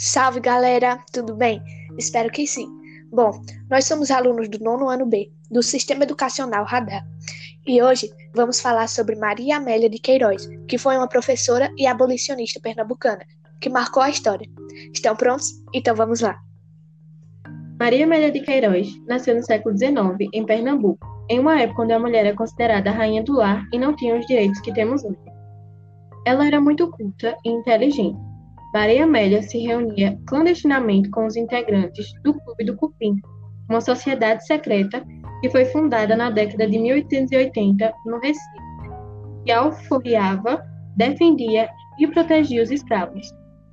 Salve galera, tudo bem? Espero que sim. Bom, nós somos alunos do nono ano B do Sistema Educacional Radar e hoje vamos falar sobre Maria Amélia de Queiroz, que foi uma professora e abolicionista pernambucana que marcou a história. Estão prontos? Então vamos lá. Maria Amélia de Queiroz nasceu no século XIX em Pernambuco, em uma época onde a mulher era considerada a rainha do lar e não tinha os direitos que temos hoje. Ela era muito culta e inteligente Maria Amélia se reunia clandestinamente com os integrantes do Clube do Cupim, uma sociedade secreta que foi fundada na década de 1880 no Recife, que alforriava, defendia e protegia os escravos.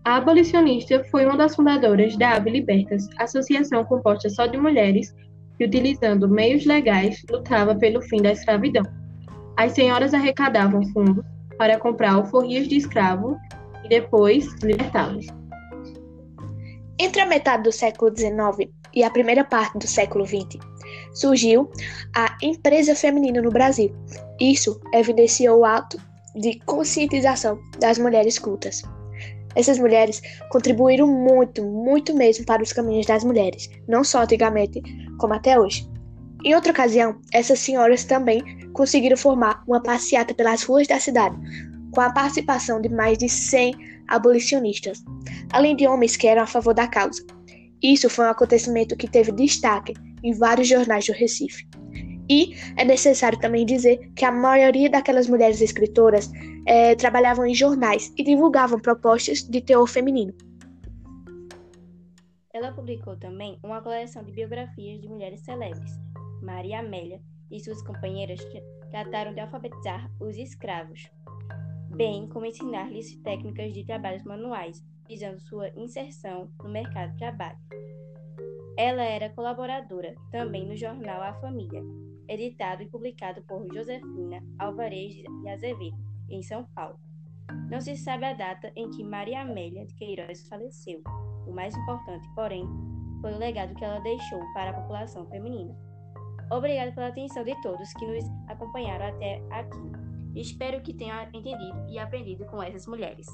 A abolicionista foi uma das fundadoras da Ave Libertas, associação composta só de mulheres que, utilizando meios legais, lutava pelo fim da escravidão. As senhoras arrecadavam fundos para comprar alforrias de escravo e depois libertá-los. Entre a metade do século XIX e a primeira parte do século XX, surgiu a empresa feminina no Brasil. Isso evidenciou o ato de conscientização das mulheres cultas. Essas mulheres contribuíram muito, muito mesmo para os caminhos das mulheres, não só antigamente, como até hoje. Em outra ocasião, essas senhoras também conseguiram formar uma passeata pelas ruas da cidade, com a participação de mais de 100 abolicionistas, além de homens que eram a favor da causa. Isso foi um acontecimento que teve destaque em vários jornais do Recife. E é necessário também dizer que a maioria daquelas mulheres escritoras é, trabalhavam em jornais e divulgavam propostas de teor feminino. Ela publicou também uma coleção de biografias de mulheres celebres. Maria Amélia e suas companheiras trataram de alfabetizar os escravos, bem como ensinar-lhes técnicas de trabalhos manuais, visando sua inserção no mercado de trabalho. Ela era colaboradora também no jornal A Família, editado e publicado por Josefina Alvarez de Azevedo, em São Paulo. Não se sabe a data em que Maria Amélia de Queiroz faleceu. O mais importante, porém, foi o legado que ela deixou para a população feminina. Obrigada pela atenção de todos que nos acompanharam até aqui. Espero que tenha entendido e aprendido com essas mulheres.